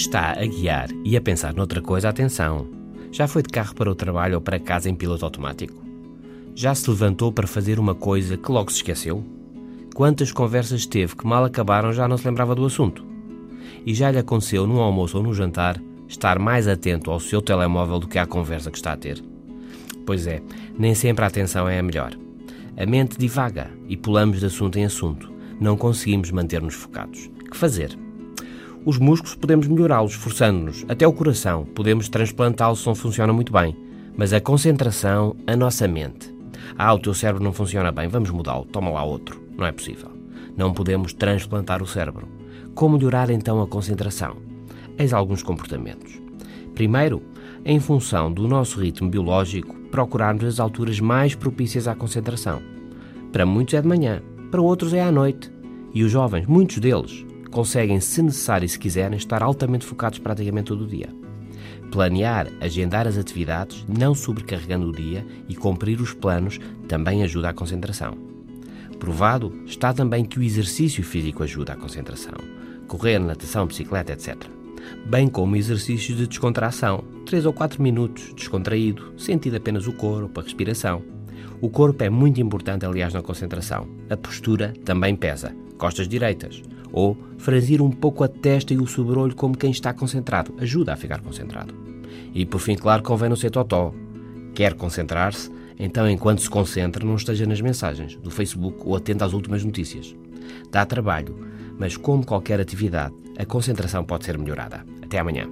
está a guiar e a pensar noutra coisa, atenção. Já foi de carro para o trabalho ou para casa em piloto automático? Já se levantou para fazer uma coisa que logo se esqueceu? Quantas conversas teve que mal acabaram já não se lembrava do assunto? E já lhe aconteceu, num almoço ou num jantar, estar mais atento ao seu telemóvel do que à conversa que está a ter? Pois é, nem sempre a atenção é a melhor. A mente divaga e pulamos de assunto em assunto. Não conseguimos manter-nos focados. Que fazer? Os músculos podemos melhorá-los, esforçando-nos. Até o coração podemos transplantá-lo se não funciona muito bem. Mas a concentração, a nossa mente. Ah, o teu cérebro não funciona bem, vamos mudá-lo, toma lá outro. Não é possível. Não podemos transplantar o cérebro. Como melhorar então a concentração? Eis alguns comportamentos. Primeiro, em função do nosso ritmo biológico, procurarmos as alturas mais propícias à concentração. Para muitos é de manhã, para outros é à noite. E os jovens, muitos deles, conseguem, se necessário e se quiserem, estar altamente focados praticamente todo o dia. Planear, agendar as atividades, não sobrecarregando o dia e cumprir os planos também ajuda à concentração. Provado está também que o exercício físico ajuda à concentração. Correr, natação, bicicleta, etc. Bem como exercícios de descontração, 3 ou 4 minutos, descontraído, sentindo apenas o corpo, a respiração. O corpo é muito importante, aliás, na concentração. A postura também pesa. Costas direitas, ou franzir um pouco a testa e o sobrolho como quem está concentrado. Ajuda a ficar concentrado. E por fim, claro, convém não ser totó. Quer concentrar-se? Então, enquanto se concentra, não esteja nas mensagens do Facebook ou atento às últimas notícias. Dá trabalho, mas como qualquer atividade, a concentração pode ser melhorada. Até amanhã.